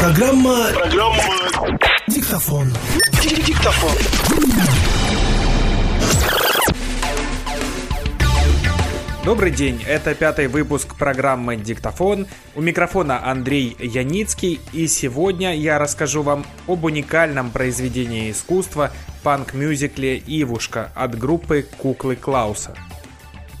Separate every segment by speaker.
Speaker 1: Программа... Программа... Диктофон. Диктофон.
Speaker 2: Добрый день, это пятый выпуск программы «Диктофон». У микрофона Андрей Яницкий, и сегодня я расскажу вам об уникальном произведении искусства панк-мюзикле «Ивушка» от группы «Куклы Клауса».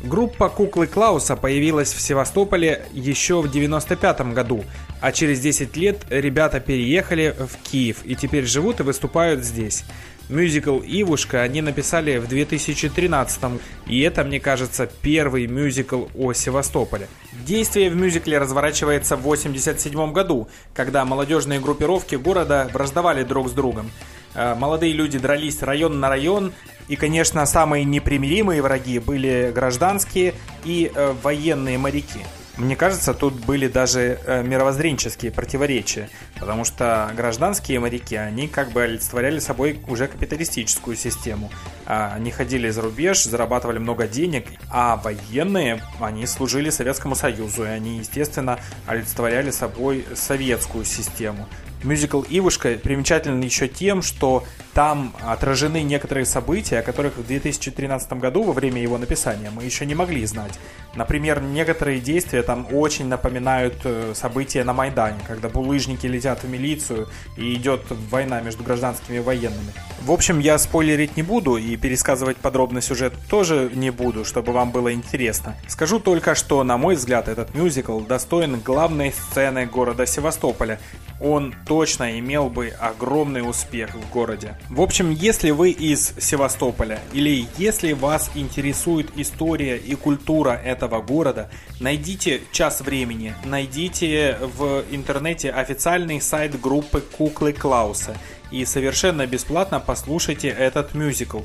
Speaker 2: Группа «Куклы Клауса» появилась в Севастополе еще в 95 году, а через 10 лет ребята переехали в Киев и теперь живут и выступают здесь. Мюзикл «Ивушка» они написали в 2013 и это, мне кажется, первый мюзикл о Севастополе. Действие в мюзикле разворачивается в 87 году, когда молодежные группировки города враждовали друг с другом. Э, молодые люди дрались район на район, и, конечно, самые непримиримые враги были гражданские и э, военные моряки. Мне кажется, тут были даже э, мировоззренческие противоречия, потому что гражданские моряки, они как бы олицетворяли собой уже капиталистическую систему. А, они ходили за рубеж, зарабатывали много денег, а военные, они служили Советскому Союзу, и они, естественно, олицетворяли собой советскую систему. Мюзикл «Ивушка» примечателен еще тем, что там отражены некоторые события, о которых в 2013 году во время его написания мы еще не могли знать. Например, некоторые действия там очень напоминают э, события на Майдане, когда булыжники летят в милицию и идет война между гражданскими и военными. В общем, я спойлерить не буду и пересказывать подробно сюжет тоже не буду, чтобы вам было интересно. Скажу только, что, на мой взгляд, этот мюзикл достоин главной сцены города Севастополя. Он точно имел бы огромный успех в городе. В общем, если вы из Севастополя или если вас интересует история и культура этого города, найдите час времени, найдите в интернете официальный сайт группы Куклы Клауса и совершенно бесплатно послушайте этот мюзикл.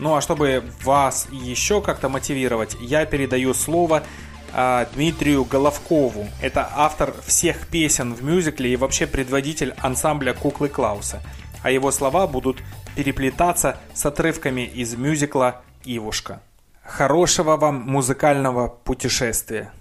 Speaker 2: Ну а чтобы вас еще как-то мотивировать, я передаю слово Дмитрию Головкову. Это автор всех песен в мюзикле и вообще предводитель ансамбля Куклы Клауса а его слова будут переплетаться с отрывками из мюзикла «Ивушка». Хорошего вам музыкального путешествия!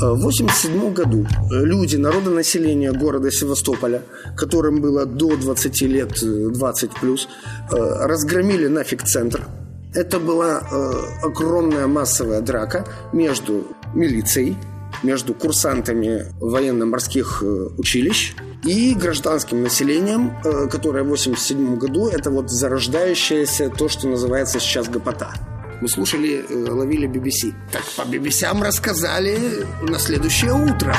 Speaker 3: В 1987 году люди, народонаселение города Севастополя, которым было до 20 лет, 20 плюс, разгромили нафиг центр. Это была огромная массовая драка между милицией, между курсантами военно-морских э, училищ и гражданским населением, э, которое в 1987 году это вот зарождающееся то, что называется сейчас гопота. Мы слушали, э, ловили BBC. Так по BBC рассказали на следующее утро.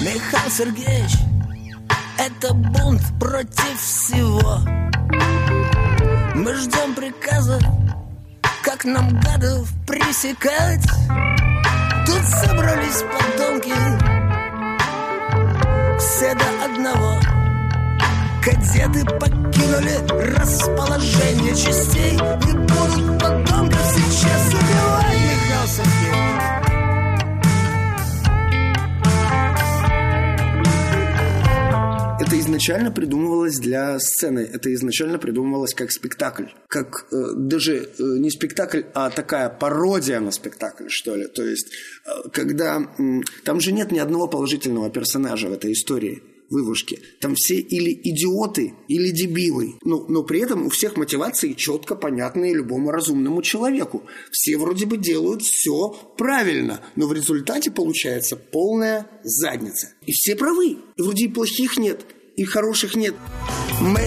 Speaker 4: Михаил Сергеевич, это бунт против всего. Мы ждем приказа, как нам гадов пресекать. Тут собрались подонки Все до одного Кадеты покинули расположение частей И будут подонков сейчас убивать
Speaker 3: это изначально придумывалось для сцены, это изначально придумывалось как спектакль, как э, даже э, не спектакль, а такая пародия на спектакль, что ли. То есть, э, когда э, там же нет ни одного положительного персонажа в этой истории вывушки. Там все или идиоты, или дебилы. Но, но при этом у всех мотивации четко понятные любому разумному человеку. Все вроде бы делают все правильно, но в результате получается полная задница. И все правы. И вроде и плохих нет, и хороших нет.
Speaker 4: Мы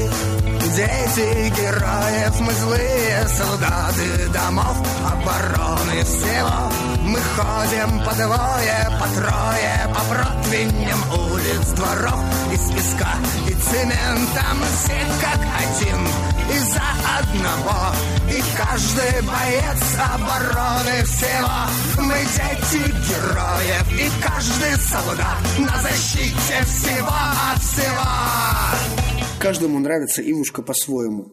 Speaker 4: дети героев, мы злые солдаты домов обороны всего. Мы ходим по двое, по трое, по противням улиц, дворов из песка и цемента. Мы все как один из-за одного И каждый боец обороны всего Мы дети героев И каждый солдат на защите всего от всего
Speaker 3: Каждому нравится Ивушка по-своему.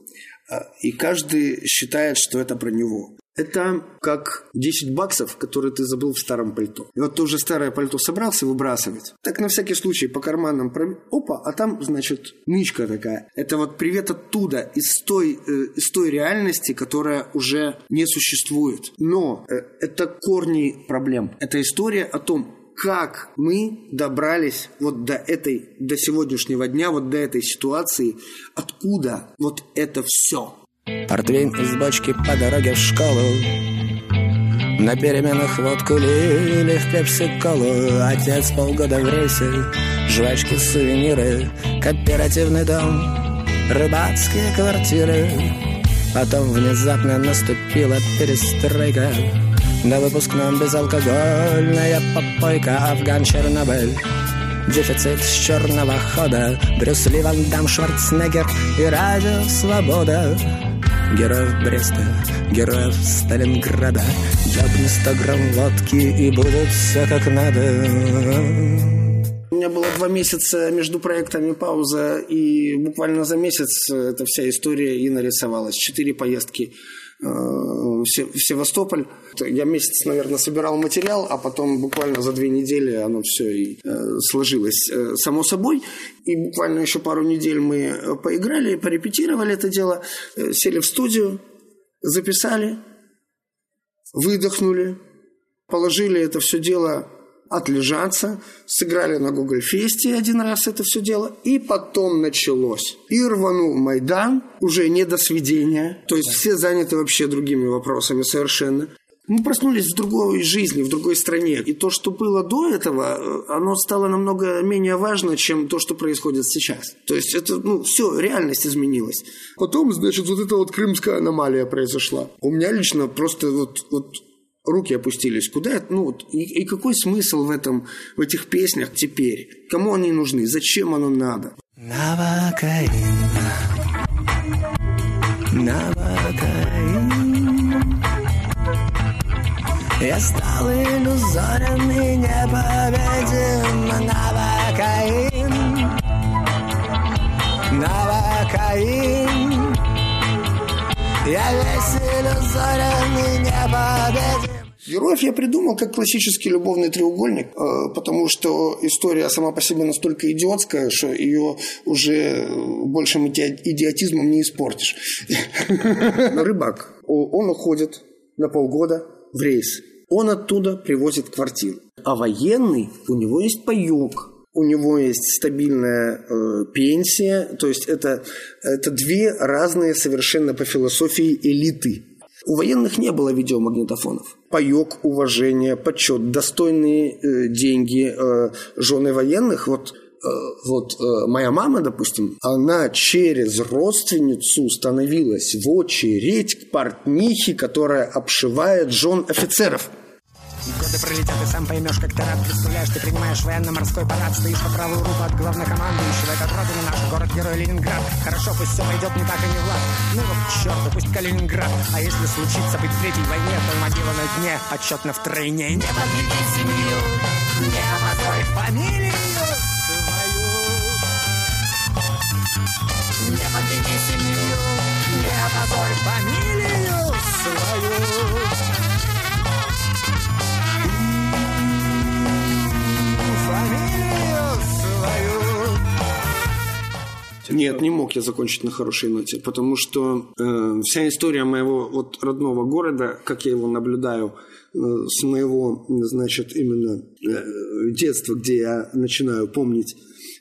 Speaker 3: А, и каждый считает, что это про него. Это как 10 баксов, которые ты забыл в старом пальто. И вот ты уже старое пальто собрался выбрасывать. Так на всякий случай по карманам проб... Опа, а там, значит, нычка такая. Это вот привет оттуда, из той, э, из той реальности, которая уже не существует. Но э, это корни проблем. Это история о том, как мы добрались вот до этой, до сегодняшнего дня, вот до этой ситуации, откуда вот это все.
Speaker 4: Портвейн из бочки по дороге в школу. На переменах водку лили в пепси-колу Отец полгода в рейсе Жвачки, сувениры Кооперативный дом Рыбацкие квартиры. Потом внезапно наступила перестройка На выпускном безалкогольная попойка Афган Чернобыль. Дефицит с черного хода. Брюс Ли, Ван Дам, Шварценеггер И радио «Свобода» Героев Бреста, героев Сталинграда. Дёбни сто грамм водки и будет все как надо.
Speaker 3: У меня было два месяца между проектами пауза, и буквально за месяц эта вся история и нарисовалась. Четыре поездки в Севастополь. Я месяц, наверное, собирал материал, а потом буквально за две недели оно все и э, сложилось э, само собой. И буквально еще пару недель мы поиграли, порепетировали это дело, сели в студию, записали, выдохнули, положили это все дело отлежаться, сыграли на Google Фесте один раз это все дело, и потом началось. И рванул Майдан, уже не до сведения, то есть все заняты вообще другими вопросами совершенно. Мы проснулись в другой жизни, в другой стране. И то, что было до этого, э, оно стало намного менее важно, чем то, что происходит сейчас. То есть это, ну, все, реальность изменилась. Потом, значит, вот эта вот крымская аномалия произошла. У меня лично просто вот, вот руки опустились. Куда, ну, и, и какой смысл в этом, в этих песнях теперь? Кому они нужны? Зачем оно надо?
Speaker 4: Навакаин, Навакаин. Я стал иллюзорен и непобедим Навакаин, Навакаин. Я весь иллюзорен и непобедим
Speaker 3: Героев я придумал как классический любовный треугольник, э, потому что история сама по себе настолько идиотская, что ее уже большим идиотизмом не испортишь. Рыбак, он уходит на полгода в рейс. Он оттуда привозит квартиру. А военный, у него есть паек, у него есть стабильная э, пенсия, то есть это, это две разные совершенно по философии элиты. У военных не было видеомагнитофонов. Паек, уважение, почет, достойные э, деньги э, жены военных. Вот, э, вот э, моя мама, допустим, она через родственницу становилась в очередь к портнихе, которая обшивает жен офицеров.
Speaker 4: Годы пролетят, и сам поймешь, как ты рад представляешь. Ты принимаешь военно-морской парад Стоишь по правую руку от главнокомандующего Этот родина наш, город-герой Ленинград. Хорошо, пусть все пойдет не так и не влад Ну вот к черту, пусть Калининград. А если случится быть в третьей войне То могила на дне, отчетно в тройне. Не подведи семью, не опозорь фамилию свою. Не подведи семью, не опозорь фамилию свою
Speaker 3: Нет, не мог я закончить на хорошей ноте, потому что э, вся история моего вот родного города, как я его наблюдаю, э, с моего, значит, именно э, детства, где я начинаю помнить,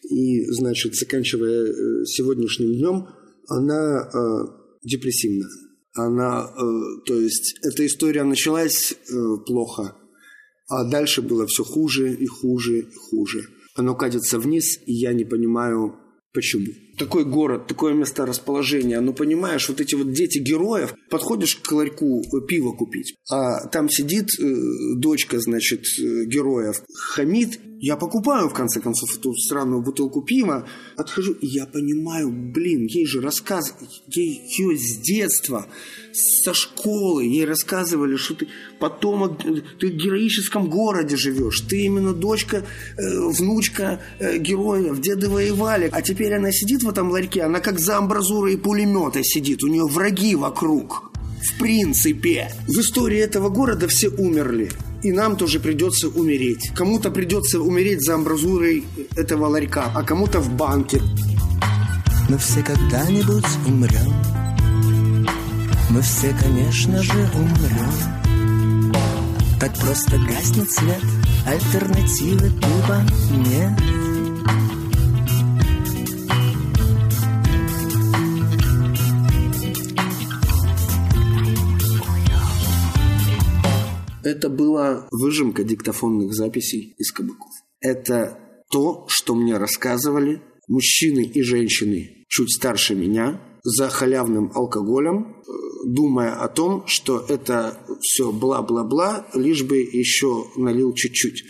Speaker 3: и, значит, заканчивая э, сегодняшним днем, она э, депрессивна. Она, э, то есть, эта история началась э, плохо, а дальше было все хуже и хуже и хуже. Оно катится вниз, и я не понимаю, почему такой город, такое место расположения. Ну, понимаешь, вот эти вот дети героев, подходишь к ларьку пиво купить, а там сидит э, дочка, значит, э, героев, хамит. Я покупаю, в конце концов, эту странную бутылку пива, отхожу, и я понимаю, блин, ей же рассказ, ей ее с детства, со школы, ей рассказывали, что ты потомок, ты в героическом городе живешь, ты именно дочка, э, внучка э, героев, деды воевали, а теперь она сидит в этом ларьке, она как за амбразурой пулемета сидит, у нее враги вокруг. В принципе. В истории этого города все умерли. И нам тоже придется умереть. Кому-то придется умереть за амбразурой этого ларька, а кому-то в банке.
Speaker 4: Мы все когда-нибудь умрем. Мы все, конечно же, умрем. Так просто гаснет свет, альтернативы тупо нет.
Speaker 3: Это была выжимка диктофонных записей из кабаков. Это то, что мне рассказывали мужчины и женщины чуть старше меня за халявным алкоголем, э, думая о том, что это все бла-бла-бла, лишь бы еще налил чуть-чуть.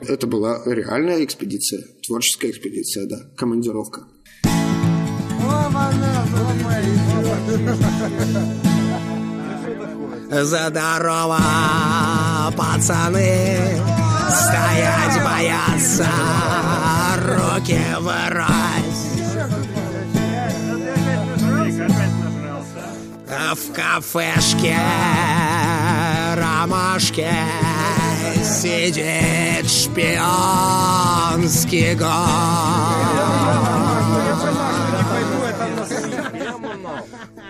Speaker 3: Это была реальная экспедиция, творческая экспедиция, да, командировка.
Speaker 4: Здорово, пацаны, стоять боятся, руки вырать. В кафешке ромашке сидит шпионский гость.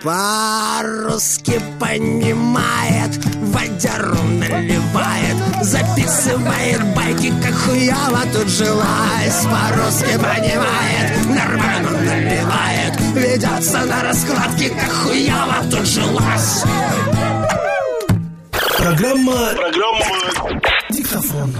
Speaker 4: По-русски понимает, водяру наливает, записывает байки, как хуява тут жилась. По-русски понимает, нормально наливает, ведется на раскладке, как хуява тут жилась.
Speaker 1: Программа... Программа... Диктофон.